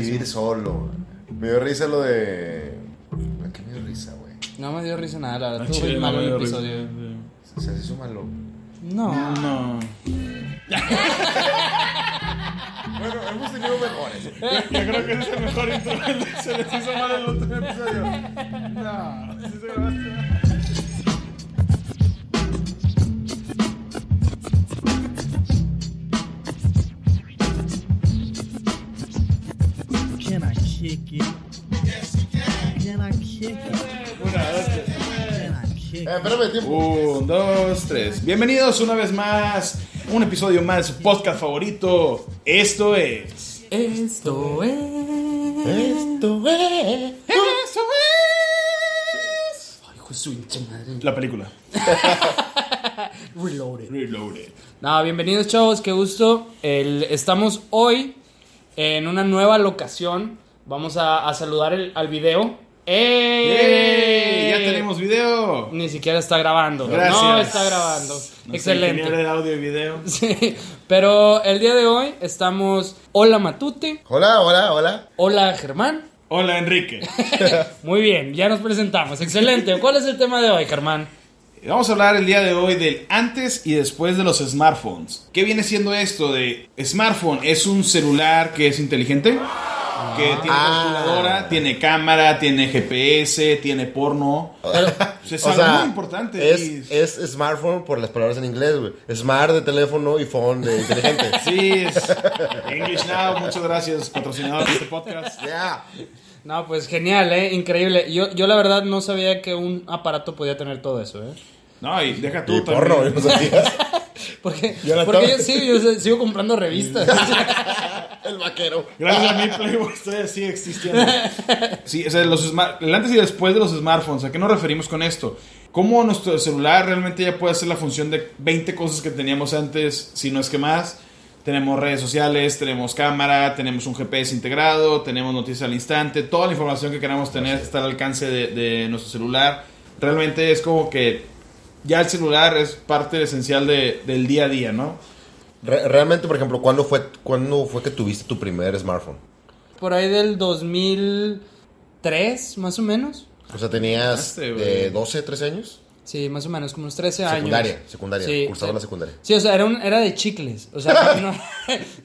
Vivir solo. Me dio risa lo de. ¿Qué me dio risa, güey? No me dio risa nada, la verdad. Ah, Estuvo muy malo el dio risa. episodio. Se hizo malo. No. No. Bueno, hemos tenido mejores. Yo creo que es el mejor intro. Se les hizo mal el otro episodio. No. Sí se grabaste. Una, dos, tres. Eh, espérame, tiempo. Un, dos, tres. Bienvenidos una vez más. Un episodio más de su podcast favorito. Esto es. Esto es. Esto es. Esto es. Ay, hijo de su hincha madre. La película. Reloaded. Reloaded. No, bienvenidos chavos, qué gusto. El- estamos hoy en una nueva locación. Vamos a, a saludar el- al video. ¡Eh! ¡Yay! Ya tenemos video. Ni siquiera está grabando. Gracias. No está grabando. Excelente. de audio y video. Sí, pero el día de hoy estamos. Hola Matute. Hola, hola, hola. Hola Germán. Hola, Enrique. Muy bien, ya nos presentamos. Excelente. ¿Cuál es el tema de hoy, Germán? Vamos a hablar el día de hoy del antes y después de los smartphones. ¿Qué viene siendo esto de smartphone? Es un celular que es inteligente, que tiene Ah. calculadora, tiene cámara, tiene GPS, tiene porno. es O algo sea, muy importante. Es, y- es smartphone por las palabras en inglés, güey. Smart de teléfono y phone de inteligente. Sí, es English Now. Muchas gracias, patrocinador de este podcast. Ya. No, pues genial, ¿eh? Increíble. Yo, yo la verdad no sabía que un aparato podía tener todo eso, ¿eh? No, y deja tú Y también. porno, ¿no sabías? Porque, Yo la porque yo, sí, yo sigo comprando revistas. El vaquero. Gracias a mi Playboy estoy sigue existiendo. Sí, o sea, los el antes y después de los smartphones, ¿a qué nos referimos con esto? ¿Cómo nuestro celular realmente ya puede hacer la función de 20 cosas que teníamos antes, si no es que más? Tenemos redes sociales, tenemos cámara, tenemos un GPS integrado, tenemos noticias al instante, toda la información que queramos tener está al alcance de, de nuestro celular. Realmente es como que ya el celular es parte esencial de- del día a día, ¿no? Re- realmente, por ejemplo, ¿cuándo fue, ¿cuándo fue que tuviste tu primer smartphone? Por ahí del 2003, más o menos. O sea, tenías eh, 12, 13 años. Sí, más o menos, como unos 13 años. Secundaria, secundaria. Sí, Cursaba sí. la secundaria. Sí, o sea, era, un- era de chicles. O sea, no,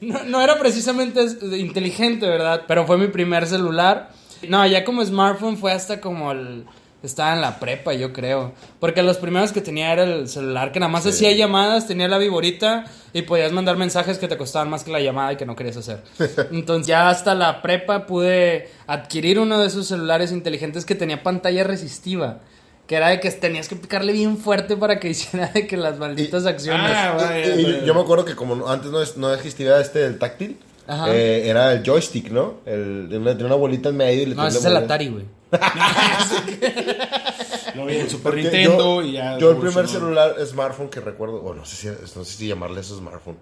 no- no era precisamente inteligente, ¿verdad? Pero fue mi primer celular. No, ya como smartphone fue hasta como el... Estaba en la prepa, yo creo. Porque los primeros que tenía era el celular que nada más hacía llamadas, tenía la viborita y podías mandar mensajes que te costaban más que la llamada y que no querías hacer. Entonces ya hasta la prepa pude adquirir uno de esos celulares inteligentes que tenía pantalla resistiva. Que era de que tenías que picarle bien fuerte para que hiciera de que las malditas acciones. Ah, vaya, Y- y vaya. yo me acuerdo que como antes no, no existía este el táctil, Ajá. eh, era el joystick, ¿no? El, de una, bolita en medio y le No, ese es el. Atari, güey. Lo vi en Super Porque Nintendo yo, y ya. yo el primer celular smartphone que recuerdo, o no sé si, no sé si llamarle eso smartphone,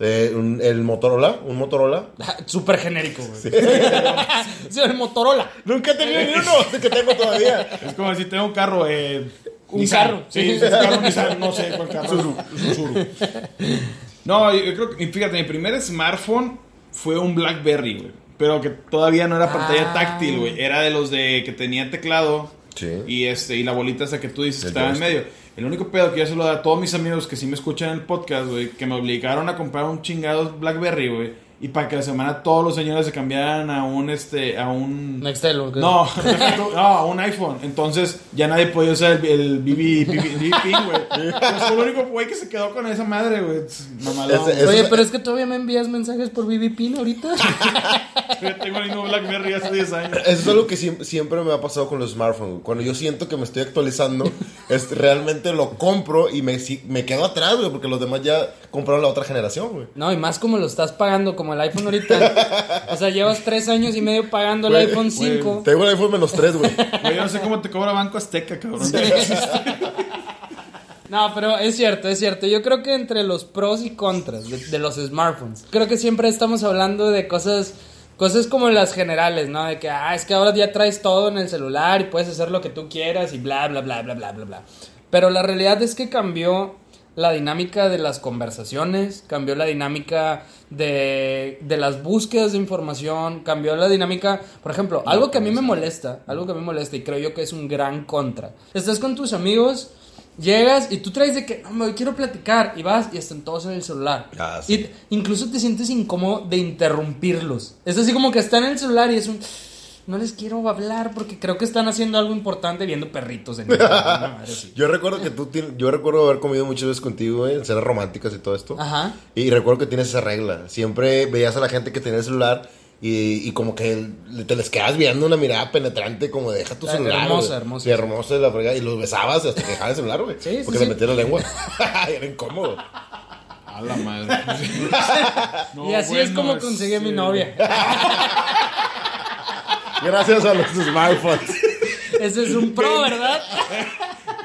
eh, un- el Motorola, un Motorola. Súper genérico, güey. Sí. el Motorola. Nunca he tenido ni uno que tengo todavía. Es como si tengo un carro. Eh, Un Nissan. carro. Sí, es un carro Nissan, no sé cuál carro. Suru. No, yo creo que, fíjate, mi primer smartphone fue un Blackberry, güey. Pero que todavía no era pantalla Ah. táctil, güey. Era de los de que tenía teclado. Sí. Y este, y la bolita esa que tú dices que El estaba en medio. El único pedo que yo se lo doy a todos mis amigos que sí me escuchan en el podcast, güey, que me obligaron a comprar un chingado Blackberry, güey. Y para que la semana todos los señores se cambiaran a un este, a un Nextel, ¿o qué? no, no, a un iPhone. Entonces ya nadie podía usar el, el BB, güey. Pues fue el único güey que se quedó con esa madre, güey. Mamalón. Ese- Oye, pero es que todavía me envías mensajes por BB Pin ahorita. Yo tengo el mismo Blackberry hace 10 años. Eso es algo que siempre, siempre me ha pasado con los smartphones. güey. Cuando yo siento que me estoy actualizando, es, realmente lo compro y me, si- me quedo atrás, güey, porque los demás ya compraron la otra generación, güey. No, y más como lo estás pagando, como el iPhone ahorita. O sea, llevas tres años y medio pagando el Güey, iPhone güey, 5. Tengo el iPhone menos 3, güey. Güey, yo no sé cómo te cobra Banco Azteca, cabrón. No, pero es cierto, es cierto. Yo creo que entre los pros y contras de, de los smartphones, creo que siempre estamos hablando de cosas, cosas como las generales, ¿no? De que, ah, es que ahora ya traes todo en el celular y puedes hacer lo que tú quieras y bla, bla, bla, bla, bla, bla, bla. Pero la realidad es que cambió la dinámica de las conversaciones, cambió la dinámica de, de las búsquedas de información, cambió la dinámica, por ejemplo, algo que a mí me molesta, algo que a mí me molesta y creo yo que es un gran contra. Estás con tus amigos, llegas y tú traes de que, no, me quiero platicar y vas y están todos en el celular. Ah, sí. Y incluso te sientes incómodo de interrumpirlos. Es así como que están en el celular y es un... No les quiero hablar porque creo que están haciendo algo importante viendo perritos en el madre. Yo recuerdo que tú tien- yo recuerdo haber comido muchas veces contigo, güey, en cenas románticas y todo esto. Ajá. Y recuerdo que tienes esa regla. Siempre veías a la gente que tenía el celular y, y como que te les quedas viendo una mirada penetrante como de, deja tu Ah, celular. hermosa, güey". hermosa, Sí, hermosa la fregada. Y los besabas hasta que dejaba el celular, güey. Sí, sí, porque sí. le metías la lengua. Era incómodo. A la madre. No, y así es como conseguí a mi novia. Gracias a los smartphones. Ese es un pro, ¿verdad?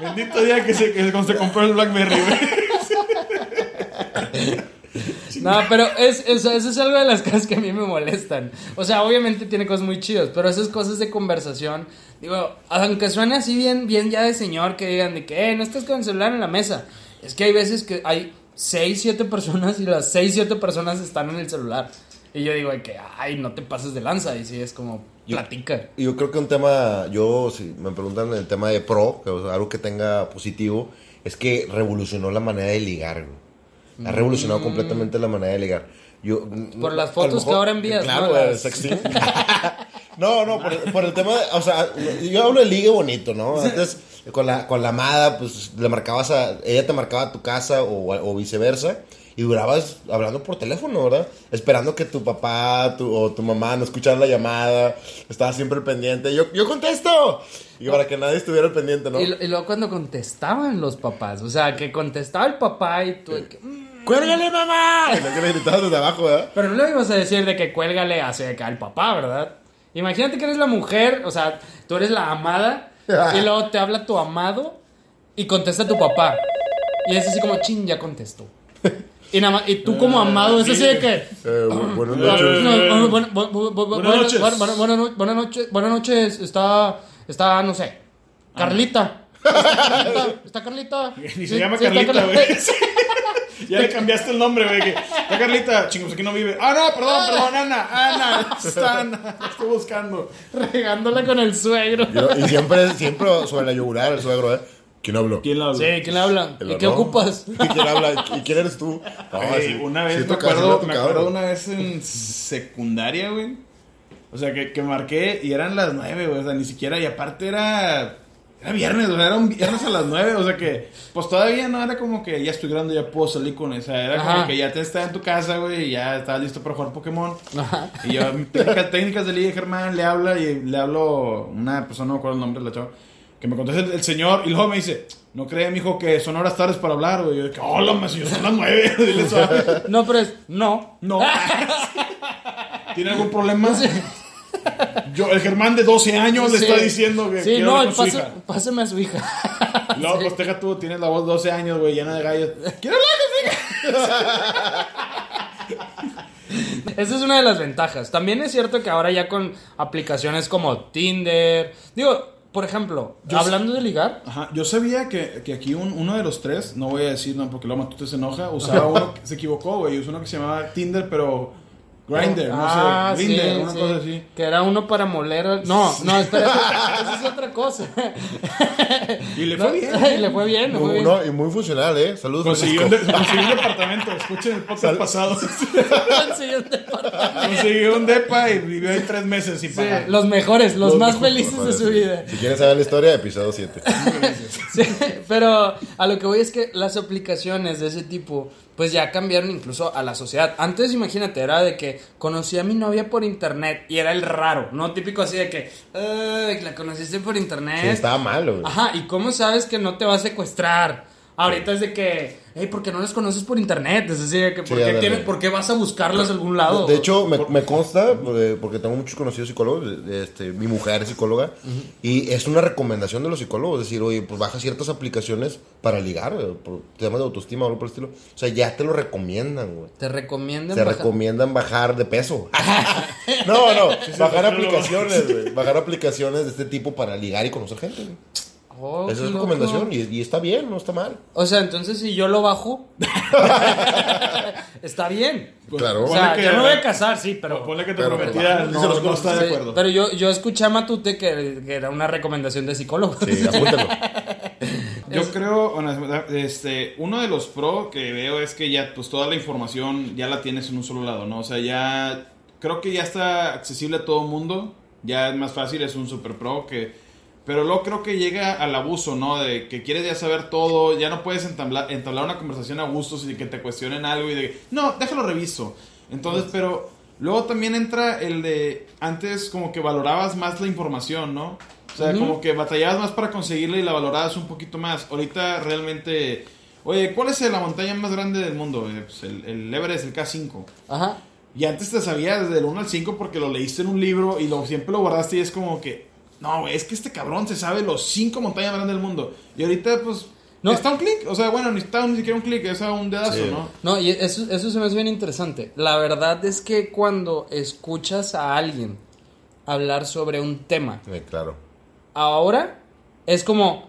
Bendito día que se, que se compró el Blackberry. No, pero es, eso, eso es algo de las cosas que a mí me molestan. O sea, obviamente tiene cosas muy chidas, pero esas cosas de conversación, digo, aunque suene así bien, bien ya de señor, que digan de que, eh, no estás con el celular en la mesa. Es que hay veces que hay 6, 7 personas y las 6, 7 personas están en el celular. Y yo digo de que, ay, no te pases de lanza. Y sí, es como, platica. Yo creo que un tema, yo, si me preguntan el tema de pro, que, o sea, algo que tenga positivo, es que revolucionó la manera de ligar, güey. Ha revolucionado completamente la manera de ligar. Yo, Mm. Por las fotos que ahora envías, Claro, ¿no? no, no, por, por el tema, de- o sea, yo hablo de ligue bonito, ¿no? Antes, con la, con la amada, pues, le marcabas a, ella te marcaba a tu casa o, o viceversa. Y durabas hablando por teléfono, ¿verdad? Esperando que tu papá tu- o tu mamá no escucharan la llamada. Estaba siempre pendiente. Yo, yo contesto. Y para que nadie estuviera pendiente, ¿no? Y, luego cuando contestaban los papás, o sea, que contestaba el papá y tú... que, "Mm". ¡Cuélgale, mamá! Y que le gritabas desde abajo, ¿verdad? Pero no le ibas a decir de que cuélgale hacia acá al papá, ¿verdad? Imagínate que eres la mujer, o sea, tú eres la amada y luego te habla tu amado y contesta tu papá. Y es así como, ching, ya contestó. Y, nada más, y tú como amado es así de que... Eh, bu- buenas No, noches. no, no, bueno, bu- bu- bu- Buenas noches. buenas no- buenas noches. Buenas noches. Está, está, no sé, Carlita. Está Carlita. Ni Sí, se llama sí, está Carlita, güey. Ya le cambiaste el nombre, güey. que, Carlita, chingos, aquí no vive. Ah, no, perdón, perdón, Ana. Ana, está Ana. La estoy buscando. Regándola con el suegro. Y, y siempre, siempre sobre la yugular, el suegro, ¿eh? ¿Quién habló? ¿Quién la habla? Sí, ¿quién le habla? ¿Y qué ocupas? ¿Y quién habla? ¿Y quién eres tú? Sí, una vez sí me, acuerdo, me acuerdo una vez en secundaria, güey. O sea, que, que marqué y eran las nueve, güey. O sea, ni siquiera, y aparte era. Era viernes, o sea, era un viernes a las nueve. O sea que, pues todavía no era como que ya estoy grande, ya puedo salir con esa. Era Ajá. como que ya te estaba en tu casa, güey, y ya estabas listo para jugar Pokémon. Ajá. Y yo, técnicas, técnicas de Liga Germán, le habla y le hablo una persona, no me acuerdo el nombre de la chava, que me contesta el, señor y luego me dice, no cree, mijo, que son horas tardes para hablar, güey. Yo, que, hola, me señor, son las nueve. Dile suave. No, pero es. No. No. ¿Tiene algún problema? Yo, el Germán de 12 años le está diciendo que Sí, no, pásame a su hija. Luego, pues deja tú, tienes la voz de 12 años, güey, llena de gallos. ¿Quiere hablar con su hija? Esa es una de las ventajas. También es cierto que ahora ya con aplicaciones como Tinder. Digo, por ejemplo, Yo hablando de ligar. Ajá, yo sabía que, que aquí un- uno de los tres, no voy a decir no porque luego Matute se enoja, usaba uno que se equivocó, güey, usó uno que se llamaba Tinder, pero Grinder, no Ah, sé, Grinder, sí, una sí. cosa así. Que era uno para moler. al- No, no, espera, esa es otra cosa. Y le No, fue bien. y le fue bien, le fue bien. no, y muy funcional, ¿eh? Saludos, Consiguió un, de- consiguió un departamento, escuchen el podcast pasado. Consiguió un departamento. consiguió un depa y vivió ahí tres meses sin Sí, pagar. los mejores, los, Los más mejores, felices de su vida. Si quieres saber la historia, episodio 7. Sí, pero a lo que voy es que las aplicaciones de ese tipo, pues ya cambiaron incluso a la sociedad. Antes, imagínate, era de que conocí a mi novia por internet y era el raro, ¿no? Típico así de que, "Ay, la conociste por internet. Sí, estaba malo, güey. Ajá, ¿y cómo sabes que no te va a secuestrar? Ahorita es de que, hey, ¿por qué no las conoces por internet? Es decir, de que, Sí, ¿por, qué tienes- ¿por qué vas a buscarlas a algún lado? De hecho, me, me consta, porque, porque tengo muchos conocidos psicólogos, este, mi mujer es psicóloga, y es una recomendación de los psicólogos, decir, oye, pues baja ciertas aplicaciones para ligar, güey, por temas de autoestima o algo por el estilo. O sea, ya te lo recomiendan, güey. te recomiendan Te bajar- recomiendan bajar de peso. no, no, bajar aplicaciones, güey. Bajar aplicaciones de este tipo para ligar y conocer gente, güey. Oh, Esa es recomendación y, y está bien, no está mal. O sea, entonces si yo lo bajo, está bien. Claro. O sea, que- yo no voy a casar, sí, pero... Ponle que te Pero- prometía, pero- no, no está de acuerdo. pero yo, yo escuché a Matute que, que era una recomendación de psicólogo. Sí, apúntalo. Yo Es- creo, este, uno de los pro que veo es que ya, pues toda la información ya la tienes en un solo lado, ¿no? O sea, ya, creo que ya está accesible a todo el mundo, ya es más fácil, es un super pro que, pero luego creo que llega al abuso, ¿no? De que quieres ya saber todo, ya no puedes entablar, entablar una conversación a gusto y que te cuestionen algo y de, no, déjalo reviso. Entonces, pero luego también entra el de, antes como que valorabas más la información, ¿no? O sea, como que batallabas más para conseguirla y la valorabas un poquito más. Ahorita realmente... Oye, ¿cuál es la montaña más grande del mundo? Eh, pues el, el Everest, el K5. Ajá. Y antes te sabías desde el 1 al 5 porque lo leíste en un libro y lo, siempre lo guardaste y es como que... No, güey, es que este cabrón se sabe los 5 montañas más grandes del mundo. Y ahorita, pues... No. Está un clic. O sea, bueno, ni está ni siquiera un clic, es a un dedazo, Sí. ¿no? No, y eso, eso se me hace bien interesante. La verdad es que cuando escuchas a alguien hablar sobre un tema, Sí, claro. ahora es como,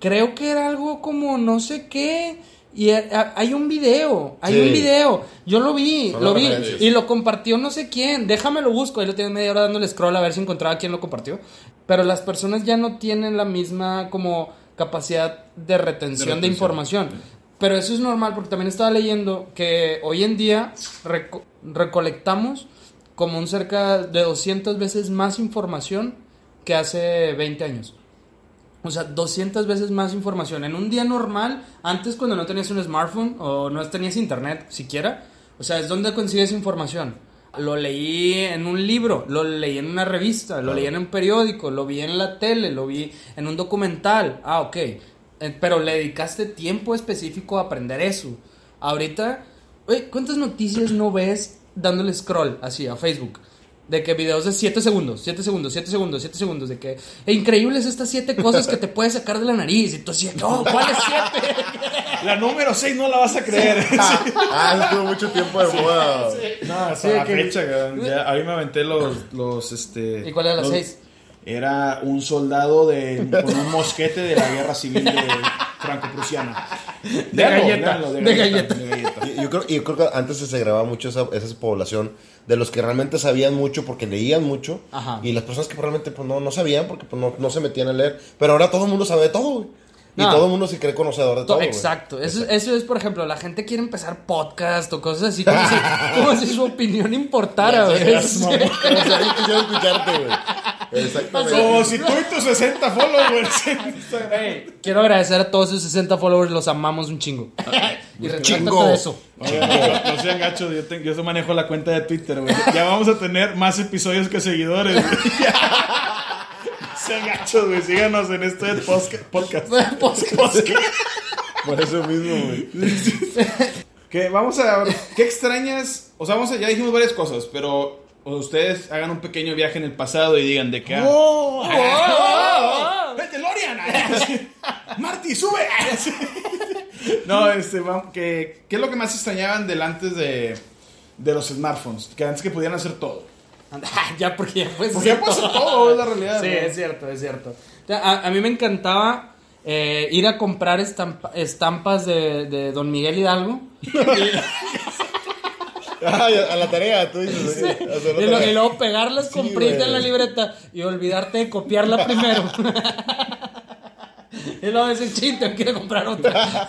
creo que era algo como no sé qué. Y a- a- hay un video, hay Sí. un video. Yo lo vi, Son lo vi. referencias. Y lo compartió no sé quién. Déjame lo busco. Ahí lo tiene media hora dándole scroll a ver si encontraba quién lo compartió. Pero las personas ya no tienen la misma como capacidad de retención de, retención. información. Pero eso es normal porque también estaba leyendo que hoy en día reco- recolectamos como un cerca de 200 veces más información que hace 20 años. O sea, 200 veces más información. En un día normal, antes cuando no tenías un smartphone o no tenías internet siquiera, o sea, es donde consigues información. Lo leí en un libro, lo leí en una revista, lo leí en un periódico, lo vi en la tele, lo vi en un documental. Ah, ok. Eh, Pero le dedicaste tiempo específico a aprender eso. Ahorita, oye, ¿cuántas noticias no ves dándole scroll así a Facebook? De que videos de 7 segundos, 7 segundos, 7 segundos, 7 segundos. De que e increíbles estas 7 cosas que te puedes sacar de la nariz. Y tú así, no, ¿cuáles 7? La número 6 no la vas a creer. Ah, estuvo mucho tiempo de moda. No, hasta Sí, la que- fecha. Ya, a mí me aventé los, los, este... ¿Y cuál era la los- seis? Era un soldado de, con un mosquete de la guerra civil de franco-prusiana. De galleta, de galleta. de galleta. Y- Yo creo, yo creo que antes se grababa mucho esa, esa población de los que realmente sabían mucho porque leían mucho Ajá. y las personas que realmente pues, no, no sabían porque pues, no, no se metían a leer. Pero ahora todo el mundo sabe de todo, güey. Y No. todo el mundo se cree conocedor de todo. Exacto. Eso, eso es, por ejemplo, la gente quiere empezar podcast o cosas así, como si, como si su opinión importara, güey. escucharte, güey. Exactamente. Como si tú y tus 60 followers en Instagram. Hey, quiero agradecer a todos sus 60 followers, los amamos un chingo. y retráctate Chingo. de eso. Oye, no, no sean gachos, yo, te- yo manejo la cuenta de Twitter, güey. Ya vamos a tener más episodios que seguidores. güey. No sean gachos, güey. Síganos en este podcast. Podcast. Por eso mismo, güey. Que vamos a ver, ¿qué extrañas? O sea, vamos a, ya dijimos varias cosas, pero ustedes hagan un pequeño viaje en el pasado y digan de qué. Oh, oh, oh. ¡Vete, Lorian! ¡Marty, sube! no, este, vamos, que, ¿qué es lo que más extrañaban del antes de, de los smartphones? Que antes que pudieran hacer todo. ya, porque ya puedes Porque ya puedes hacer todo, es la realidad. Sí, ¿no? es cierto, es cierto. O A, a mí me encantaba eh, ir a comprar estampa- estampas de, de Don Miguel Hidalgo. A la tarea, tú dices. sí, la Y, tarea. y luego pegarlas con Sí, print en la libreta y olvidarte de copiarla primero. y luego decir, ir a comprar otra.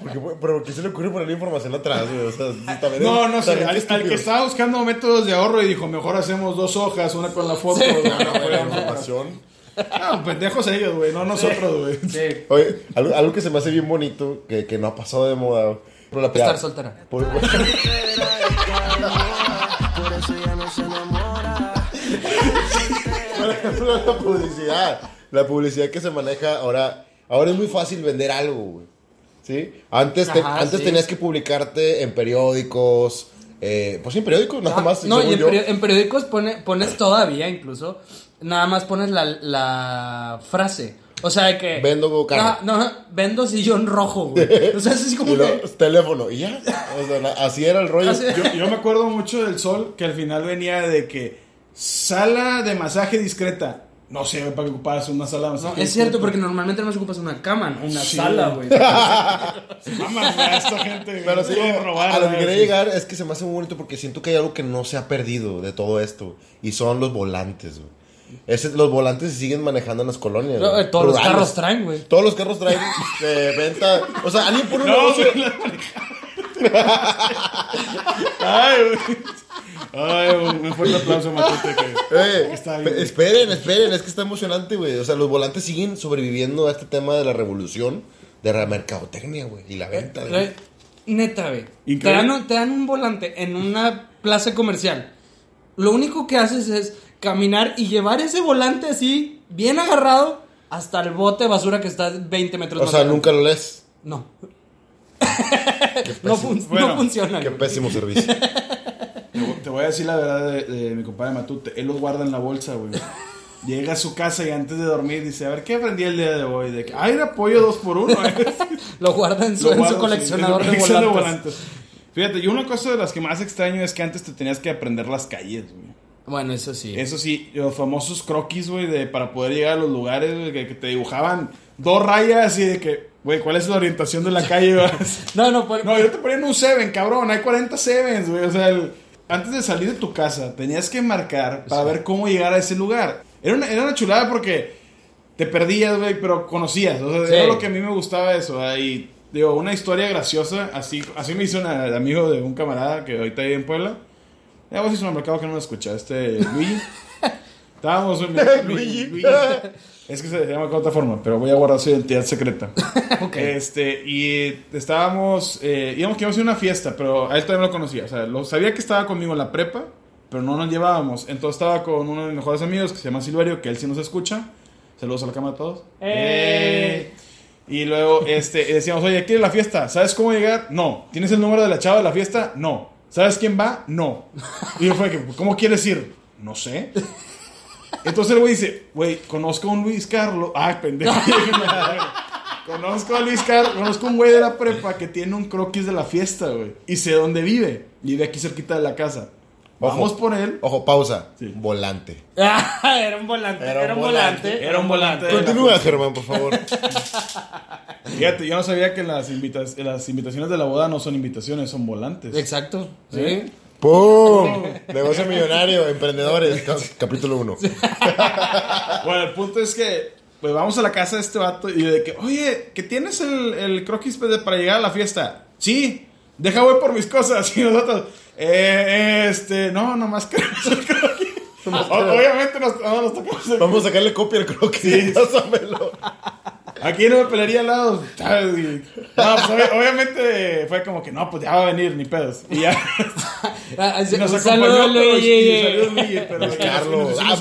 Porque, pero ¿por qué se le ocurre poner la información atrás, güey? O sea, también No, es- no sé. Al, que estaba buscando métodos de ahorro y dijo, mejor hacemos dos hojas, una con la foto. Sí. Bueno, güey, no. información. No, pendejos ellos, güey, no nosotros, güey. Sí. Oye, algo, algo que se me hace bien bonito, que, que no ha pasado de moda. Por la Estar soltera. Por- Por eso ya no se enamora. Por ejemplo, la publicidad. La publicidad que se maneja ahora. Ahora es muy fácil vender algo, güey. ¿Sí? Antes, te- Ajá, antes sí. tenías que publicarte en periódicos. eh, pues en periódicos, nada Ah, más. no, y en, peri- en periódicos pone- pones todavía incluso, nada más pones la, la frase. O sea, de que... Vendo carro. No, no, vendo sillón rojo, güey. O sea, es así como Y luego, que... teléfono. Y ya. O sea, la- así era el rollo. Así- Yo, yo me acuerdo mucho del sol que al final venía de que sala de masaje discreta. No sé, para que ocupas una sala. No, es cierto, porque normalmente no se ocupas una cama, no una Sí. sala, güey. Mamas, güey, a esta gente. Pero sí, robar, a lo que quería llegar es que se me hace muy bonito porque siento que hay algo que no se ha perdido de todo esto. Y son los volantes, güey. Ese- los volantes se siguen manejando en las colonias. No, güey. eh, Todos los carros traen, güey. Todos los carros traen de venta. O sea, alguien pone un No, negocio. Ay, güey. Ay, un fuerte aplauso, Matute. Que... Eh, Está bien, esperen, esperen, es que está emocionante, güey. O sea, los volantes siguen sobreviviendo a este tema de la revolución de la mercadotecnia, güey. Y la venta. de- Eh, Neta, güey. Te dan, un- te dan un volante en una plaza comercial. Lo único que haces es caminar y llevar ese volante así, bien agarrado, hasta el bote de basura que está 20 metros O más sea, adelante. nunca lo lees. No. no, fun- Bueno, no funciona. Qué pésimo servicio. Te voy- a decir la verdad de, de mi compadre Matute. Él los guarda en la bolsa, güey. Llega a su casa y antes de dormir dice, a ver, ¿qué aprendí el día de hoy? De que, ay, era pollo dos por uno. eh". Lo guarda en su, sí, coleccionador en de volantes. Fíjate, yo una cosa de las que más extraño es que antes te tenías que aprender las calles, güey. Bueno, eso sí. Eso sí, los famosos croquis, güey, de para poder llegar a los lugares, güey, que, que te dibujaban dos rayas y de que, güey, ¿cuál es la orientación de la calle? No, no, por- no, yo te ponía en un Seven, cabrón, hay 40 Sevens, güey, o sea, el- antes de salir de tu casa tenías que marcar para ver cómo llegar a ese lugar. Era una, era una chulada porque te perdías, güey, pero conocías, o sea, Sí. era lo que a mí me gustaba eso, y digo, una historia graciosa, así, así me hizo el amigo de un camarada que ahorita vive en Puebla. Ya vos hizo un mercado que no me escucha, este Luigi. Estábamos en Luigi. Es que se llama de otra forma, pero voy a guardar su identidad secreta. Ok. Este, y estábamos, eh, íbamos que íbamos a ir a una fiesta, pero a él todavía no lo conocía. O sea, lo, sabía que estaba conmigo en la prepa, pero no nos llevábamos. Entonces estaba con uno de mis mejores amigos que se llama Silverio, que él sí nos escucha. Saludos a la cámara a todos. ¡Eh! Y luego este, decíamos, oye, ¿quieres la fiesta? ¿Sabes cómo llegar? No. ¿Tienes el número de la chava de la fiesta? No. ¿Sabes quién va? No. Y yo fue que, ¿cómo quieres ir? No sé. Entonces el güey dice, güey, conozco a un Luis Carlos. Ay, pendejo. conozco a Luis Carlos, conozco a un güey de la prepa que tiene un croquis de la fiesta, güey. Y sé dónde vive. Vive aquí cerquita de la casa. Ojo. Vamos por él. Ojo, pausa. Sí. Volante. Ah, era un volante. Era Era, un volante. volante. Era un volante. Continúa, Germán, por favor. Fíjate, yo no sabía que las, invitas- las invitaciones de la boda no son invitaciones, son volantes. Exacto. Sí. ¿Sí? ¡Pum! Negocio millonario, emprendedores, ca- capítulo 1. Bueno, el punto es que pues vamos a la casa de este vato y de que, oye, ¿que tienes el, el croquis pues, para llegar a la fiesta? Sí, deja voy por mis cosas. Y nosotros, eh, este, no, nomás queremos el croquis. Obviamente nos, no, nos tocamos el Vamos a sacarle copia al croquis. Pásamelo. Aquí no me pelearía al lado. ¿sabes? Y- No, pues obvi- obviamente fue como que no, pues ya va a venir, ni pedos. Y ya. Y nos acompañó, Luigi. Luigi, pero Carlos. Ah.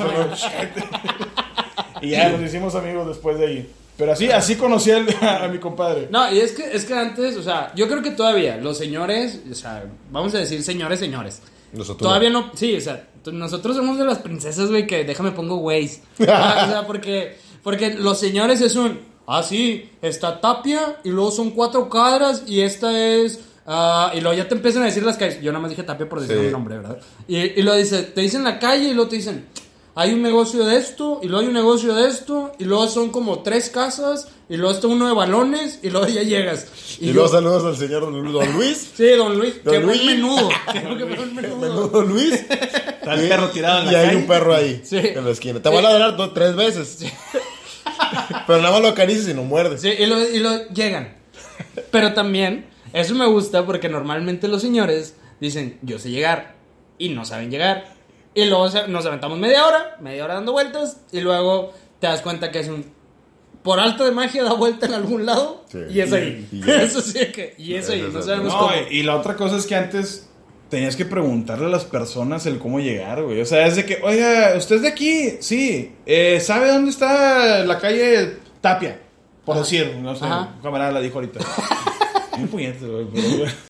Y ya nos hicimos amigos después de ahí. Pero así, así conocí al- a, mi compadre. No, y es que, es que antes, o sea, yo creo que todavía los señores, o sea, vamos a decir señores, señores. Nosotros Todavía no, sí, o sea, nosotros somos de las princesas, güey, que déjame pongo güeyes. Ah, o sea, porque, porque los señores es un, ah, sí, está Tapia y luego son cuatro cuadras y esta es, ah, y luego ya te empiezan a decir las calles. Yo nada más dije Tapia por decir Sí. un nombre, ¿verdad? Y, y lo dice, te dicen la calle y luego te dicen, hay un negocio de esto, y luego hay un negocio de esto, y luego son como tres casas, y luego está uno de balones, y luego ya llegas. Y yo- luego saludos al señor Don Luis. Sí, don Luis, Don qué buen Luis. menudo. Que buen menudo. Menudo Luis. Está el perro tirado en la Y hay un perro ahí. Sí. En la esquina. Te va a ladrar dos, tres veces. Pero nada más lo acaricias y no muerdes. Sí, y lo, y lo llegan. Pero también, eso me gusta porque normalmente los señores dicen, yo sé llegar, y no saben llegar. Y luego nos aventamos media hora, media hora dando vueltas, y luego te das cuenta que es un... Por alto de magia da vuelta en algún lado, Sí. y es ahí. Y- y ya. eso sí que... Y es ahí, no sabemos No, cómo. y la otra cosa es que antes tenías que preguntarle a las personas el cómo llegar, güey. O sea, es de que, oiga, ¿usted es de aquí? Sí. Eh, ¿Sabe dónde está la calle Tapia? Por decir, no sé, un camarada la dijo ahorita. Güey. Pero,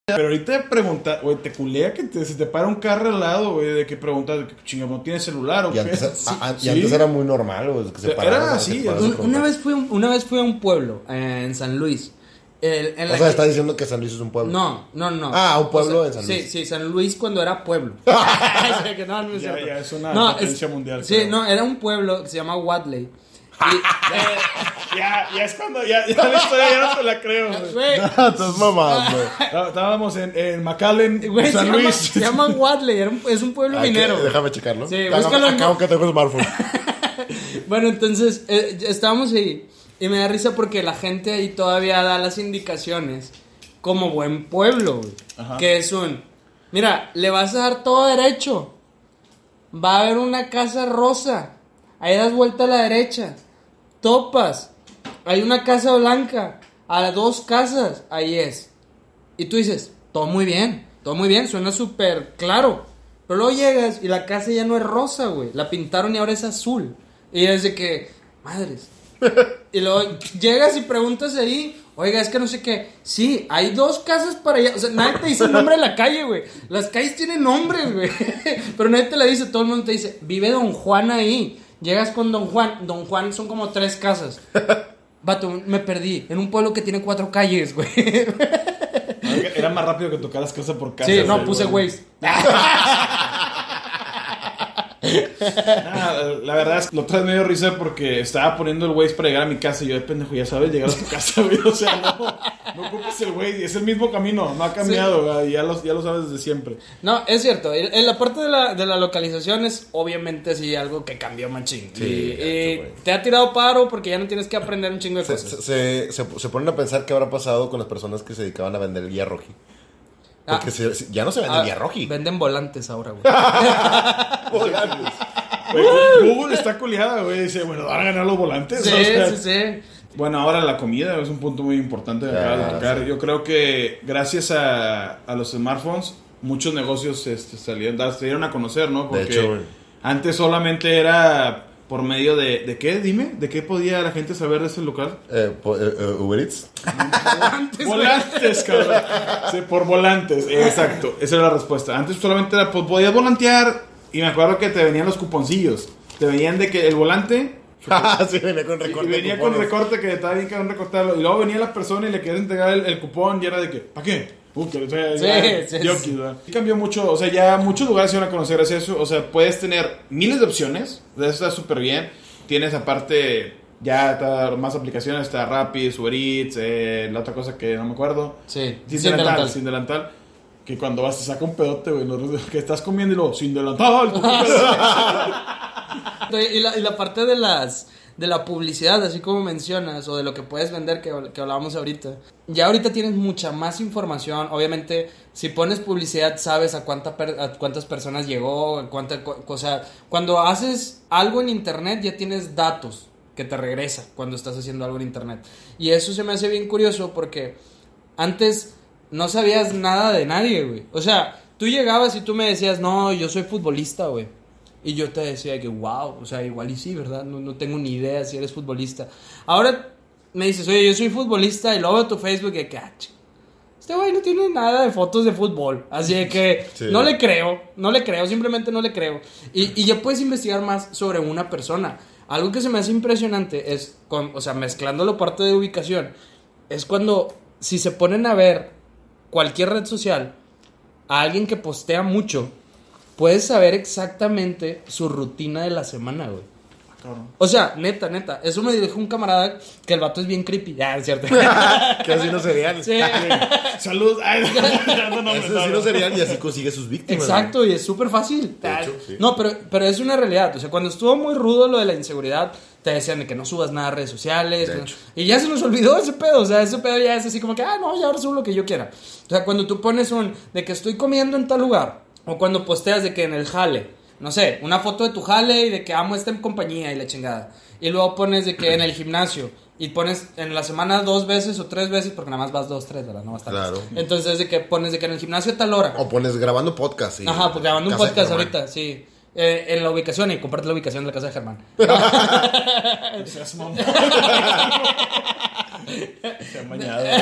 pero ahorita pregunta, güey, te culea que te- se te para un carro al lado, güey, de que preguntas, chingado, ¿no tienes celular o Y qué? antes, a- a- y Sí. antes era muy normal, güey, que se Era así, una, vez fui a un, una vez fui a un pueblo eh, en San Luis El- en la O sea, que- está diciendo que San Luis es un pueblo. No, no, no. Ah, un pueblo O sea, en San Sí, Luis. sí, San Luis cuando era pueblo. Que no, no es Ya- ya es una No, potencia mundial, Sí, creo. no, era un pueblo que se llama Wadley. Y, eh, Ya, ya es cuando. Ya, ya la historia ya no te la creo, güey. güey, Estás mamando. Está- Estábamos en, en McAllen, güey, se, San llama, Luis. se llama Wadley, era un- es un pueblo Ay, que- minero. Déjame checarlo. Sí, Acabo- búscalo en- Acabo que tengo smartphone. Bueno, entonces eh, estábamos ahí y me da risa porque la gente ahí todavía da las indicaciones como buen pueblo, güey. Que es un, mira, le vas a dar todo derecho. Va a haber una casa rosa. Ahí das vuelta a la derecha. Topas. Hay una casa blanca. A las dos casas. Ahí es. Y tú dices, todo muy bien. Todo muy bien. Suena súper claro. Pero luego llegas y la casa ya no es rosa, güey. La pintaron y ahora es azul. Y es de que, madres. Y luego llegas y preguntas ahí, oiga, es que no sé qué. Sí, hay dos casas para allá. O sea, nadie te dice el nombre de la calle, güey. Las calles tienen nombres, güey. Pero nadie te la dice. Todo el mundo te dice, vive Don Juan ahí. Llegas con Don Juan. Don Juan son como tres casas. Vato, me perdí. En un pueblo que tiene cuatro calles, güey. Era más rápido que tocaras casa por casa. Sí, no, güey. puse Waze. Ah, la verdad es que lo traes medio risa porque estaba poniendo el Waze para llegar a mi casa y yo de pendejo, ya sabes llegar a tu casa, güey. O sea, no, no ocupes el Waze, es el mismo camino, no ha cambiado, güey, ya, lo, ya lo sabes desde siempre. No, es cierto. En la parte de la, de la localización es obviamente sí algo que cambió machín. Sí, y gacho, y güey. te ha tirado paro porque ya no tienes que aprender un chingo de Se, cosas. se, se, se ponen a pensar qué habrá pasado con las personas que se dedicaban a vender el guía roji. Porque Ah. se- se- ya no se vende Ah, el guía roji. Venden volantes ahora, güey. Güey, Google está culiada, güey, dice, bueno, van a ganar los volantes. sí, o sea, sí, sí. Bueno, ahora la comida es un punto muy importante de Ah, tocar. Yo creo que gracias a, a los smartphones, muchos negocios este, salieron, se dieron a conocer, ¿no? Porque hecho, antes solamente era por medio de... ¿De qué? Dime, ¿de qué podía la gente saber de ese local? Eh, eh, eh, Uber Eats. Volantes, cabrón. Sí, por volantes, exacto. Esa era la respuesta. Antes solamente era, pues podías volantear y me acuerdo que te venían los cuponcillos. Te venían de que el volante Ah, sí, venía con y recorte. venía de con recorte que estaba bien que recortarlo. Y luego venía la persona y le quería entregar el, el cupón y era de que, ¿para qué? O sea, Sí, ya, sí, yoquis, sí. Y cambió mucho, o sea, ya muchos lugares se iban a conocer gracias a eso. O sea, puedes tener miles de opciones, eso está súper bien. Tienes aparte, ya está más aplicaciones, está Rappi, Uber Eats, eh, la otra cosa que no me acuerdo. Sí, Sin, sin delantal, delantal. sin delantal. Que cuando vas te saca un pedote, güey. lo- Que estás comiendo y luego, sin delantal. Y la, y la parte de las de la publicidad, así como mencionas, o de lo que puedes vender, que, que hablábamos ahorita. Ya ahorita tienes mucha más información. Obviamente, si pones publicidad, sabes a, cuánta per- cuántas personas llegó, cuánta co- cosa. Cuando haces algo en internet, ya tienes datos que te regresa cuando estás haciendo algo en internet. Y eso se me hace bien curioso porque antes no sabías nada de nadie, güey. O sea, tú llegabas y tú me decías, no, yo soy futbolista, güey. Y yo te decía que, wow, o sea, igual y sí, ¿verdad? No, no tengo ni idea si eres futbolista. Ahora me dices, oye, yo soy futbolista y luego veo tu Facebook y que, ah, este güey no tiene nada de fotos de fútbol. Así que Sí. no le creo, no le creo, simplemente no le creo. Y, y ya puedes investigar más sobre una persona. Algo que se me hace impresionante es, con, o sea, mezclándolo parte de ubicación, es cuando, si se ponen a ver cualquier red social, a alguien que postea mucho, puedes saber exactamente su rutina de la semana, güey. O sea, neta, neta. Eso me dijo un camarada que el vato es bien creepy. Ya, es cierto. Que así no serían. Sí. Salud. Ay, no, no, Así no, no serían y así consigue sus víctimas. Exacto, y es súper fácil. De hecho, sí. No, pero, pero es una realidad. O sea, cuando estuvo muy rudo lo de la inseguridad, te decían de que no subas nada a redes sociales. Y ya se nos olvidó ese pedo. O sea, ese pedo ya es así como que, ah, no, ya ahora subo lo que yo quiera. O sea, cuando tú pones un de que estoy comiendo en tal lugar, o cuando posteas de que en el jale, no sé, una foto de tu jale y de que amo esta compañía y la chingada. Y luego pones de que en el gimnasio. Y pones en la semana dos veces o tres veces, porque nada más vas dos, tres, ¿verdad? No vas. Claro. Entonces, de que pones de que en el gimnasio a tal hora. O pones grabando podcast. sí. Ajá, pues grabando un podcast ahorita, sí. Eh, en la ubicación y comparte la ubicación de la casa de Germán. Bañado.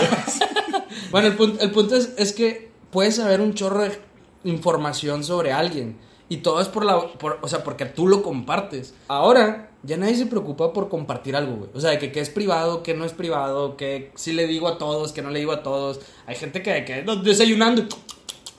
Bueno, el punto, el punto es, es que puedes saber un chorro de información sobre alguien. Y todo es por la, por- o sea, porque tú lo compartes. Ahora, ya nadie se preocupa por compartir algo, güey. O sea, de que es privado, qué no es privado, que sí le digo a todos, que no le digo a todos. Hay gente que, que desayunando,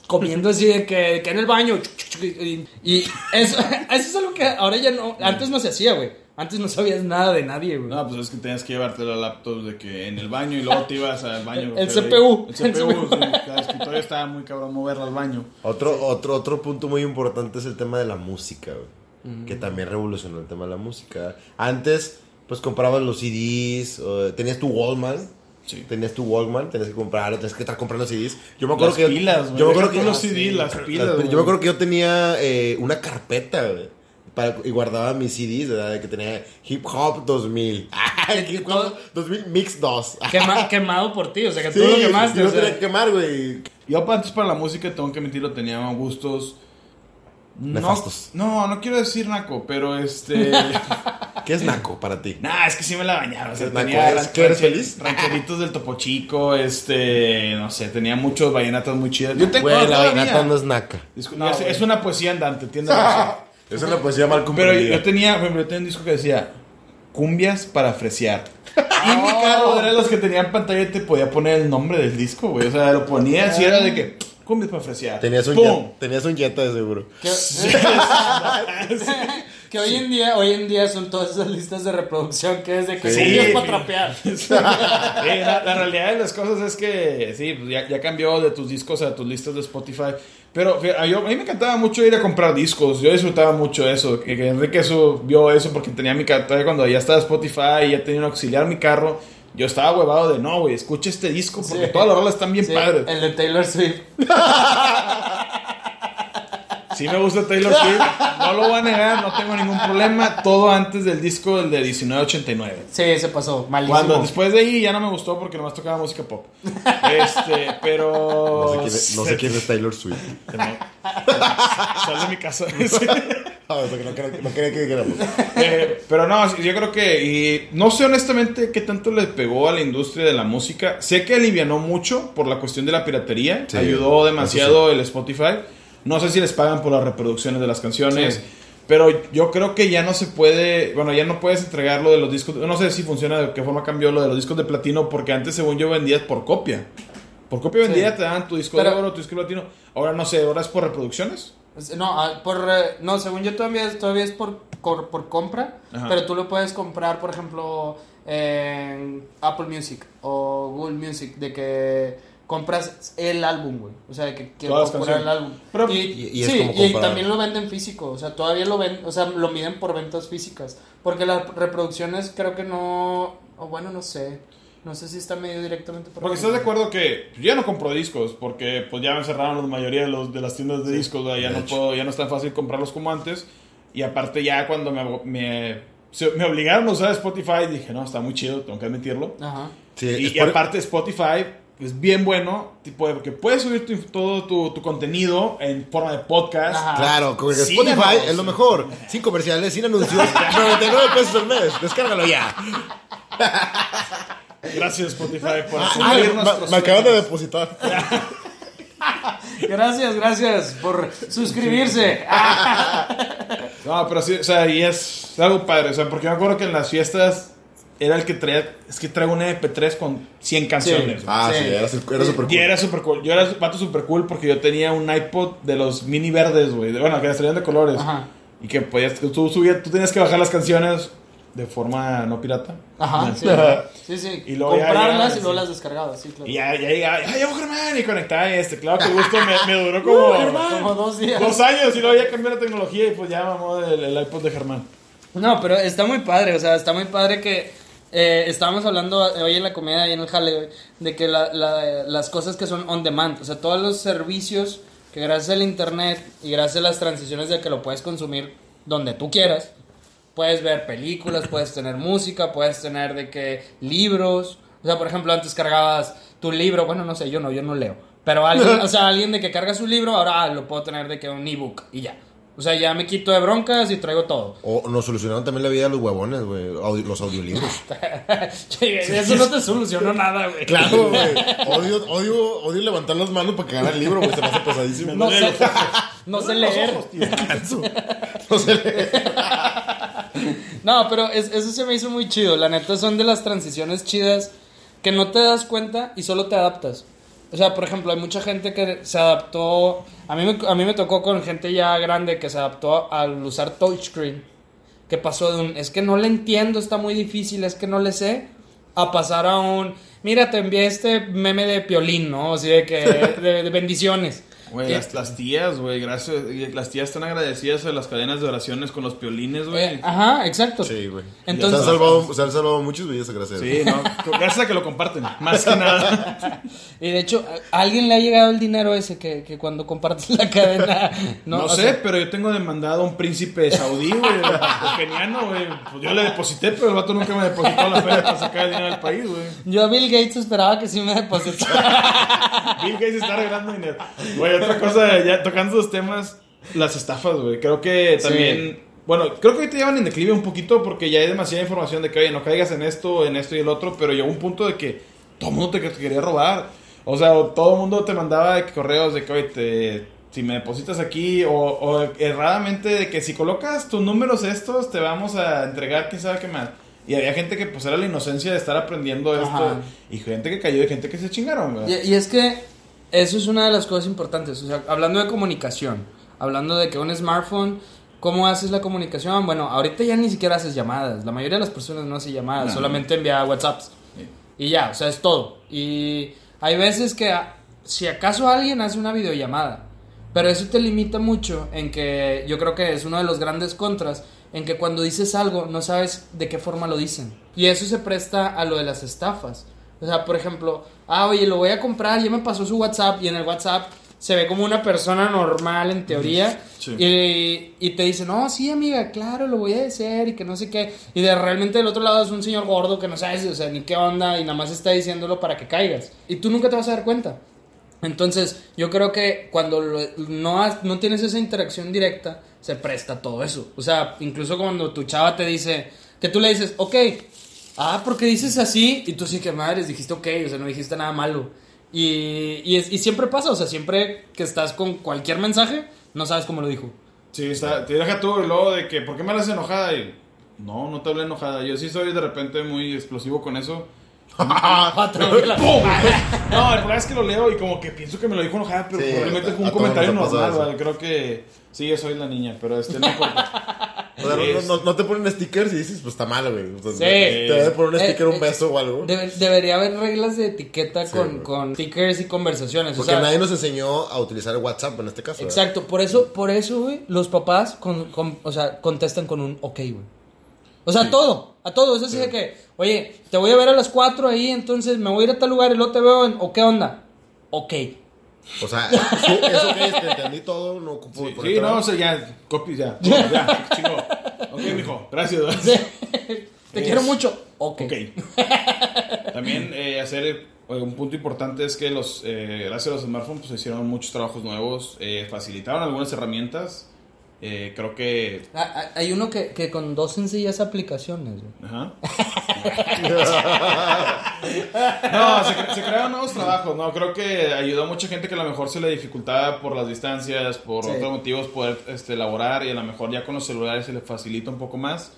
comiendo así de que, que en el baño. Y, y eso, eso es algo que ahora ya no, antes no se hacía, güey. Antes no sabías nada de nadie, güey. No, pues es que tenías que llevarte la laptop de que en el baño y luego te ibas al baño. El pero ahí- CPU. El CPU, sí, cada escritorio estaba muy cabrón moverla al baño. Otro, otro, otro punto muy importante es el tema de la música, güey. Que también revolucionó el tema de la música. Antes, pues comprabas los CDs, o tenías tu Wallman. Sí. Tenías tu Walkman, tenías que comprar, tenías que estar comprando CDs. Yo me acuerdo Las que pilas, güey. yo me acuerdo que los CD, las pilas, Las- güey. Yo me acuerdo que yo tenía eh, una carpeta, güey, para- y guardaba mis CDs, ¿verdad? De que tenía Hip Hop 2000. Hip Hop 2000 Mix 2. Quema- quemado por ti, o sea, que Sí, tú lo quemaste. yo lo tenía que quemar, güey. Yo antes para la música, tengo que mentirlo, tenía gustos... No, Nefastos. no, no quiero decir naco, pero este... ¿Qué es naco para ti? Nah, es que sí me la bañaron. O sea, tenía ¿Es que eres feliz? rancheritos del Topo Chico, este, no sé, tenía muchos vallenatos muy chidos. Yo tengo Güey, la vainata no es naca. Es, es una poesía andante, entiendes? Es una poesía mal Pero yo tenía, por ejemplo, yo tenía un disco que decía cumbias para fresear. Y mi carro era de los que tenían pantalla y te podía poner el nombre del disco, güey. O sea, lo ponías y era de que cumbias para fresear. Tenías un. Jetta, tenías un Jetta de seguro. Que, que hoy en día, hoy en día son todas esas listas de reproducción que es de que Sí. cumbias para trapear. Sí, la, la realidad de las cosas es que sí, pues ya, ya cambió de tus discos a tus listas de Spotify. Pero a, yo- a mí me encantaba mucho ir a comprar discos. Yo disfrutaba mucho eso. Que, que Enrique eso, vio eso porque tenía mi cartera cuando ya estaba Spotify y ya tenía un auxiliar mi carro. Yo estaba huevado de no, güey, escucha este disco porque Sí. todas las rolas están bien Sí, padres. el de Taylor Swift. Sí me gusta Taylor Swift, no lo voy a negar, no tengo ningún problema. Todo antes del disco, el de 1989. Sí, se pasó. Malísimo. Cuando después de ahí ya no me gustó porque nomás tocaba música pop. Este, pero. No sé quién es, no sé quién es Taylor Swift. Sal de mi casa. No quería, no quería que dijéramos. Eh, pero no, yo creo que. y no sé honestamente qué tanto le pegó a la industria de la música. Sé que alivianó mucho por la cuestión de la piratería. Sí, Ayudó demasiado el Spotify. No sé si les pagan por las reproducciones de las canciones. Sí. Pero yo creo que ya no se puede, bueno, ya no puedes entregar lo de los discos. No sé si funciona, de qué forma cambió lo de los discos de platino, porque antes, según yo, vendías por copia. Por copia vendida te daban tu disco Pero- de oro, tu disco de platino. Ahora no sé, ahora es por reproducciones. No, ah, por, eh, no, según yo todavía, es- todavía es por, por compra, Ajá. pero tú lo puedes comprar, por ejemplo, en Apple Music o Google Music, de que compras el álbum, güey. O sea, que Todas las comprar el álbum. Pero- y, Y- y es sí, como y también lo venden físico, o sea, todavía lo ven, o sea, lo miden por ventas físicas, porque las reproducciones creo que no, o bueno, no sé, no sé si está medio directamente por Porque estás de acuerdo que yo ya no compro discos, porque pues ya me cerraron la mayoría de, los, de las tiendas de discos, ¿verdad? ya de no hecho. puedo, ya no es tan fácil comprarlos como antes. Y aparte ya cuando me, me, me obligaron a usar Spotify, dije, no, está muy chido, tengo que admitirlo. Ajá. Sí, y, y aparte Spotify es bien bueno, tipo, porque puedes subir tu- todo tu, tu contenido en forma de podcast. Ajá. Claro, con Spotify es lo mejor. Sin comerciales, sin anuncios. 99 pesos al mes. Descárgalo ya. Gracias Spotify por Ah, subir me, nuestros me acaban de depositar. Gracias, gracias por suscribirse. Ah. No, pero sí, o sea, y es algo padre, o sea, porque me acuerdo que en las fiestas era el que traía, es que traigo un MP3 con 100 canciones. Ah, sí, Sí. era, era súper cool. Y era súper cool. Yo era vato súper cool porque yo tenía un iPod de los mini verdes, güey. Bueno, que traían de colores. Ajá. Y que podías, tú, subías, tú tenías que bajar las canciones de forma no pirata. Ajá, sí. Sí, sí. Y luego ya Comprarlas y luego las descargabas, sí, claro. Y ya, ya llegaba, ¡ay, ya, Germán! Y conectaba y este, claro que gusto me, me duró como Como dos días. dos años y luego ya cambió la tecnología y pues ya mamó el, el iPod de Germán. No, pero está muy padre, o sea, está muy padre que eh, estábamos hablando hoy en la comida y en el jale de que la- la- las cosas que son on demand, o sea, todos los servicios que gracias al internet y gracias a las transiciones de que lo puedes consumir donde tú quieras, puedes ver películas, puedes tener música, puedes tener de que libros, o sea, por ejemplo, antes cargabas tu libro, bueno, no sé, yo no, yo no leo, pero alguien, o sea, alguien de que carga su libro, ahora ah, lo puedo tener de que un ebook y ya. O sea, ya me quito de broncas y traigo todo. O nos solucionaron también la vida a los huevones, güey. Audi- los audiolibros. Eso no te solucionó nada, güey. Claro, güey. Odio, odio, odio levantar las manos para cagar el libro, güey. Se me hace pesadísimo. No sé. no sé leer. ojos, tío. No sé. No, pero es- eso se me hizo muy chido. La neta son de las transiciones chidas que no te das cuenta y solo te adaptas. O sea, por ejemplo, hay mucha gente que se adaptó. A mí, me, a mí me tocó con gente ya grande que se adaptó al usar touchscreen. Que pasó de un. Es que no le entiendo, está muy difícil, es que no le sé. A pasar a un. Mira, te envié este meme de piolín, ¿no? Así de que. de, de bendiciones. Güey, las, las tías, güey, gracias. Las tías están agradecidas de las cadenas de oraciones con los piolines, güey. Eh, ajá, exacto. Sí, güey. Entonces- se, han salvado, se han salvado muchos videos gracias. a Sí, no, gracias a que lo comparten, más que nada. Y de hecho, ¿a alguien le ha llegado el dinero ese que, que cuando compartes la cadena? No, sé, sea, pero yo tengo demandado a un príncipe saudí, güey, o keniano, güey. Pues yo le deposité, pero el vato nunca me depositó la feria para sacar el dinero del país, güey. yo a Bill Gates esperaba que sí me depositara. Bill Gates está arreglando dinero. Güey, otra cosa, ya tocando esos temas, las estafas, güey. Creo que también. Bueno, creo que ahorita ya van en declive un poquito porque ya hay demasiada información de que, oye, no caigas en esto, en esto y el otro, pero llegó un punto de que todo el mundo te, te quería robar. O sea, todo el mundo te mandaba correos de que, oye, te, si me depositas aquí, o, o erradamente de que si colocas tus números estos, te vamos a entregar quién sabe qué más. Y había gente que pues era la inocencia de estar aprendiendo esto. Ajá. Y gente que cayó y gente que se chingaron, güey. y, y es que eso es una de las cosas importantes. O sea, hablando de comunicación, hablando de que un smartphone, ¿cómo haces la comunicación? Bueno, ahorita ya ni siquiera haces llamadas. La mayoría de las personas no hace llamadas, No. solamente envía WhatsApps. Y ya, o sea, es todo. Y hay veces que a- si acaso alguien hace una videollamada, pero eso te limita mucho en que yo creo que es uno de los grandes contras, en que cuando dices algo no sabes de qué forma lo dicen. Y eso se presta a lo de las estafas. O sea, por ejemplo, ah, oye, lo voy a comprar, ya me pasó su WhatsApp y en el WhatsApp se ve como una persona normal en teoría Sí. y, y te dice, no, sí, amiga, claro, lo voy a hacer y que no sé qué. Y de realmente del otro lado es un señor gordo que no sabes, o sea, ni qué onda y nada más está diciéndolo para que caigas. Y tú nunca te vas a dar cuenta. Entonces, yo creo que cuando lo- no, has- no tienes esa interacción directa, se presta todo eso. O sea, incluso cuando tu chava te dice, que tú le dices, ok, ah, porque dices así, y tú sí que madres, dijiste ok, o sea, no dijiste nada malo. Y, y, es- y siempre pasa, o sea, siempre que estás con cualquier mensaje, no sabes cómo lo dijo. Sí, está, te deja tú y luego de que, ¿por qué me hablas enojada? Y, no, no te hablé enojada. Yo sí soy de repente muy explosivo con eso. No, el problema es que lo leo y como que pienso que me lo dijo enojada, pero Sí, probablemente fue a un comentario normal. Creo que sí, yo soy la niña, pero este no importa. O sea, no, no- no te ponen stickers y dices, pues está mal, güey. O sea, Sí. Te debe poner un Eh, sticker, eh, un beso o algo. Debe- debería haber reglas de etiqueta Sí, con, stickers y conversaciones. o Porque sea, nadie nos enseñó a utilizar el WhatsApp en este caso. ¿verdad? Exacto, por eso, por eso, güey, los papás con, con- o sea, contestan con un ok, güey. O sea, a todo, a todo. Es así de que, oye, te voy a ver a las 4 ahí, entonces me voy a ir a tal lugar y luego te veo en, o qué onda. Ok. O sea, eso que es, te entendí todo, no ocupo Sí, por sí, atrás. no, o sea, ya, copy, ya, ya, chingo. Ok, mijo, gracias. Te Es- quiero mucho. Ok. Ok. También eh, hacer eh, un punto importante es que los eh, gracias a los smartphones pues, se hicieron muchos trabajos nuevos, eh, facilitaron algunas herramientas. Eh, creo que. Ah, ah, Hay uno que, que con dos sencillas aplicaciones, güey. Ajá. no, se, se crearon nuevos trabajos, ¿no? Creo que ayudó a mucha gente que a lo mejor se le dificultaba por las distancias, por Sí. otros motivos poder este, elaborar y a lo mejor ya con los celulares se le facilita un poco más.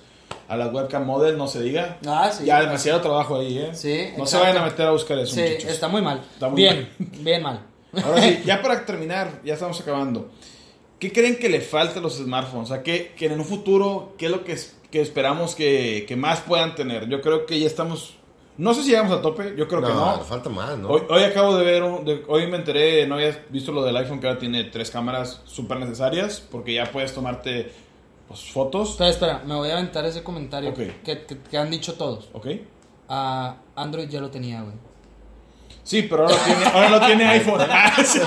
A las webcam model no se diga. Ah, sí. Ya demasiado trabajo ahí, ¿eh? Sí, No exacto. se vayan a meter a buscar eso, Sí, muchachos. está muy mal. Está muy bien, bien mal. Ahora sí, ya para terminar, ya estamos acabando. ¿Qué creen que le falta a los smartphones? O sea, que, que en un futuro, ¿qué es lo que, es- que esperamos que, que más puedan tener? Yo creo que ya estamos... No sé si llegamos a tope, yo creo que no, no. falta más, ¿no? Hoy, hoy acabo de ver, un- de- hoy me enteré, no había visto lo del iPhone que ahora tiene tres cámaras súper necesarias, porque ya puedes tomarte pues, fotos. Espera, espera, me voy a aventar ese comentario que, que- que han dicho todos. ¿Ok? Ah, Android ya lo tenía, güey. Sí, pero ahora lo tiene, ahora lo tiene iPhone. Ah, sí.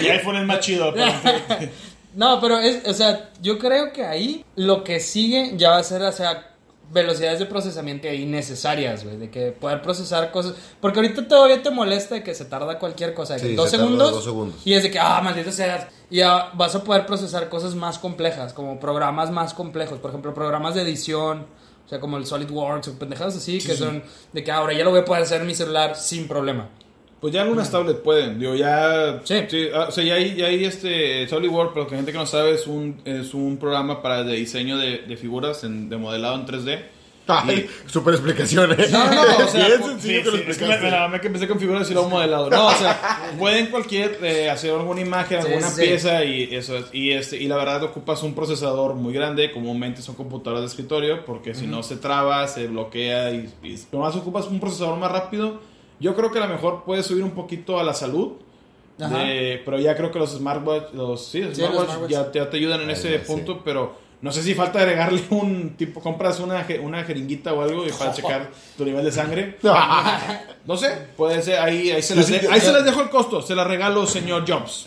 Y iPhone es más chido. pero- No, pero es, o sea, yo creo que ahí lo que sigue ya va a ser, o sea, velocidades de procesamiento ahí necesarias, güey, de que poder procesar cosas, porque ahorita todavía te molesta de que se tarda cualquier cosa, de que Sí, dos se segundos, dos segundos. y es de que, ah, maldito sea, y ya vas a poder procesar cosas más complejas, como programas más complejos, por ejemplo, programas de edición, o sea, como el SolidWorks o pendejadas así, que son de que ahora ya lo voy a poder hacer en mi celular sin problema. Pues ya algunas tablets pueden, digo, ya... Sí. ah, o sea, ya hay, ya hay este SolidWorks, pero que gente que no sabe, es un, es un programa para de diseño de, de figuras, en- de modelado en 3D. Ay, super explicación, ¿eh? No, no, o sea, Bien por- sencillo sí, que lo sí, es que explicaste. me, me, me que empecé con figuras y luego modelado. No, o sea, pueden cualquier eh, hacer alguna imagen, alguna sí. pieza y eso es. Y este y la verdad ocupas un procesador muy grande, comúnmente son computadoras de escritorio, porque si no se traba, se bloquea y, y nomás ocupas un procesador más rápido. Yo creo que a lo mejor puedes subir un poquito a la salud. Ajá. de- pero ya creo que los smartwatch, los, sí, los Sí, los smartwatch smartwatch. ya, ya te ayudan en Ay, ese sí. punto, pero no sé si falta agregarle un tipo, compras una, una jeringuita o algo y para checar tu nivel de sangre. No sé, puede ser, ahí, ahí, se, las sí de- ahí se las dejo el costo, se la regalo, señor Jobs.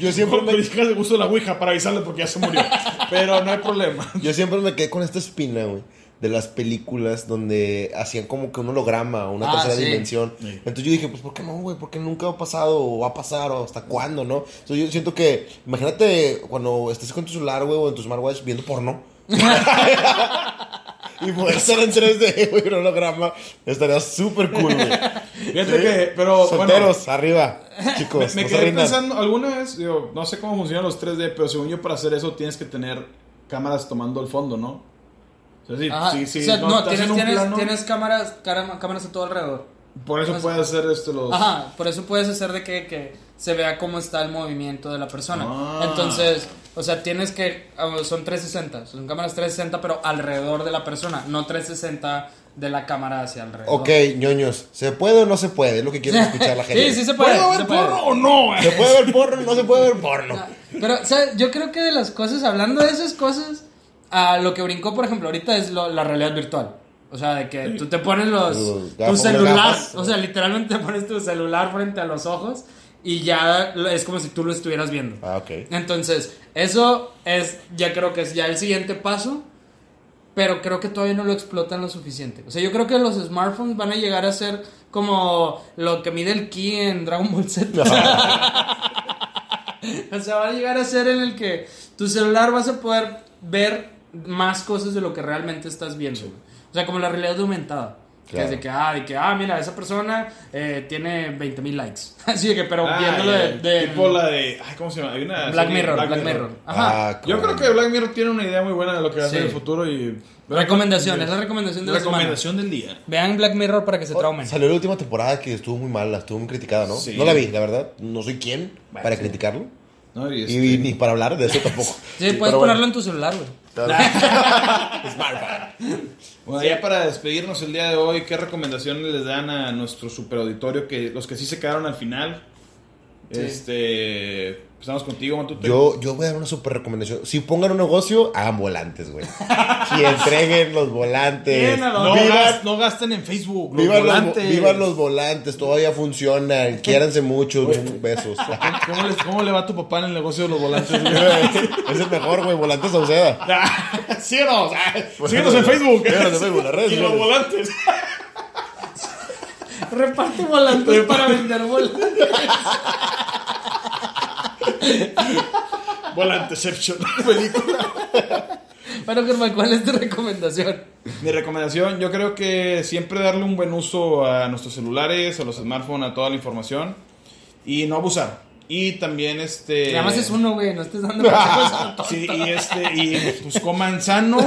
Yo siempre me, me gusto la ouija para avisarle porque ya se murió. Pero no hay problema. yo siempre me quedé con esta espina, güey. De las películas donde hacían como que un holograma o una Ah, tercera sí. dimensión. Entonces yo dije, pues, ¿por qué no, güey? ¿Por qué nunca ha pasado o va a pasar o hasta cuándo, no? Entonces yo siento que, imagínate cuando estés con tu celular, güey, o en tu smartwatch viendo porno. y poder ser en 3D, güey, un holograma. Estaría súper cool, güey. Fíjate que, pero Solteros, arriba, bueno, chicos. me, me quedé pensando, alguna vez, digo, no sé cómo funcionan los 3D, pero según yo para hacer eso tienes que tener cámaras tomando el fondo, ¿no? O sea, sí, Ajá. sí, sí, o sea, no, tienes, tienes, plano, tienes cámaras, cámaras a todo alrededor. por eso puedes hacer este, los... Ajá, por eso puedes hacer de que, que se vea cómo está el movimiento de la persona. Ah. Entonces, o sea, tienes que. ah, Son 360, son cámaras 360, pero alrededor de la persona, no 360 de la cámara hacia alrededor. Ok, ñoños, ¿se puede o no se puede? Es lo que quiero escuchar la gente. sí, sí se puede. ¿Puedo ver se puede. porno o no? ¿Se puede ver porno o no se puede ver porno? Pero, o sea, yo creo que de las cosas, hablando de esas cosas, a lo que brincó, por ejemplo, ahorita es lo- la realidad virtual. O sea, de que tú te pones los, Los tu celular, o sea, literalmente te pones tu celular frente a los ojos y ya es como si tú lo estuvieras viendo. Ah, ok. Entonces, eso es, ya creo que es ya el siguiente paso, pero creo que todavía no lo explotan lo suficiente. O sea, yo creo que los smartphones van a llegar a ser como lo que mide el ki en Dragon Ball Z. o sea, va a llegar a ser en el que tu celular vas a poder ver más cosas de lo que realmente estás viendo. O sea, como la realidad aumentada. Que es de que, ah, de que, ah, mira, esa persona eh, tiene 20 mil likes. Así que, pero Ah, viéndolo de, de- Tipo la de... Ay, ¿Cómo se llama? Hay una Black serie, Mirror, Black, Mirror. Ajá. Ah, Yo creo que Black Mirror tiene una idea muy buena de lo que va a ser Sí. el futuro y... Recomendación, es la recomendación de la semana. Recomendación del día. Vean Black Mirror para que se traumen. Salió la última temporada que estuvo muy mala, estuvo muy criticada, ¿no? Sí. No la vi, la verdad. No soy quien Bueno, para sí. criticarlo. ¿No? Y, Y, este- ni para hablar de eso tampoco. Sí, puedes ponerlo bueno. en tu celular, güey. Bueno, ya para despedirnos el día de hoy, ¿qué recomendaciones les dan a nuestro super auditorio? Que los que sí se quedaron al final. Sí. Este. Empezamos contigo, Matute. Yo, yo voy a dar una super recomendación. Si pongan un negocio, hagan volantes, güey. Y entreguen los volantes. Bien, No, Vivan- gas- no gasten en Facebook. Los Vivan los, volantes. vivan los volantes, todavía funcionan. Quiéranse mucho, besos. ¿Cómo, les- ¿Cómo le va a tu papá en el negocio de los volantes? es el mejor, güey, volantes Sauceda. síguenos, ah, síguenos en Facebook. Síguenos en Facebook, las redes Y los volantes. Reparte volantes para vender volantes. Volanteception. Película. Bueno, Germán, ¿cuál es tu recomendación? Mi recomendación, yo creo que siempre darle un buen uso a nuestros celulares, a los smartphones, a toda la información y no abusar. Y también este. Nada más es uno, güey, no estés dando consejos. Sí, y este, y pues coman sano.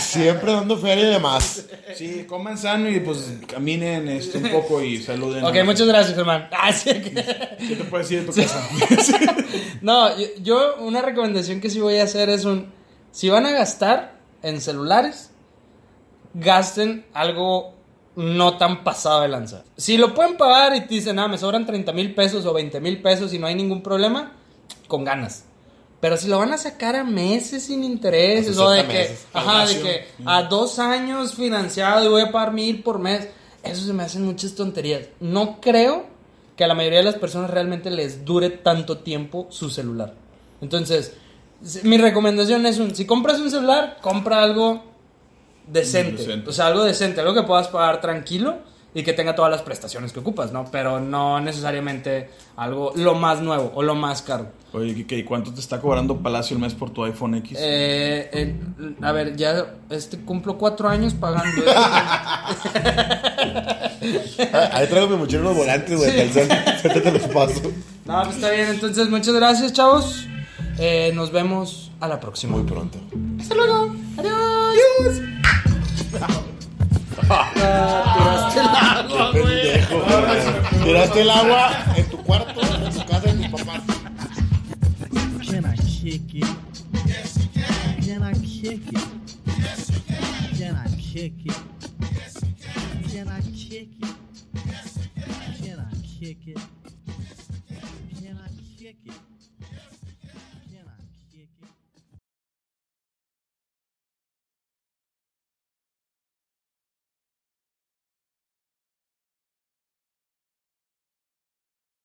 Siempre dando feria y demás. Sí, coman sano y pues caminen este, un poco y saluden. Ok, muchas gracias, Germán. Ah, sí, ¿Qué te puedes decir de tu casa? No, yo una recomendación que sí voy a hacer es un... Si van a gastar en celulares, gasten algo no tan pasado de lanza. Si lo pueden pagar y te dicen, ah, me sobran 30 mil pesos o 20 mil pesos y no hay ningún problema, con ganas. Pero si lo van a sacar a meses sin intereses o de 60 que, ajá, de que a dos años financiado y voy a pagar mil por mes, eso se me hacen muchas tonterías. No creo que a la mayoría de las personas realmente les dure tanto tiempo su celular. Entonces, mi recomendación es un, si compras un celular, compra algo decente. Decente. O sea, algo decente, algo que puedas pagar tranquilo y que tenga todas las prestaciones que ocupas, ¿no? Pero no necesariamente algo lo más nuevo o lo más caro. Oye, Kike, ¿y cuánto te está cobrando Palacio el mes por tu iPhone X? Eh, eh, a ver, ya este cumplo cuatro años pagando. Ah, Ahí traigo mi mochila unos volantes, güey. Ahorita te los paso. No, pues está bien. Entonces, muchas gracias, chavos. Eh, nos vemos a la próxima. Muy pronto. Hasta luego. Adiós. Tiraste el agua. Tiraste el agua en tu cuarto, en tu casa, en tus papás. Can I kick it? Can. I kick it? Can. I kick it? Can I kick it? Can I kick it?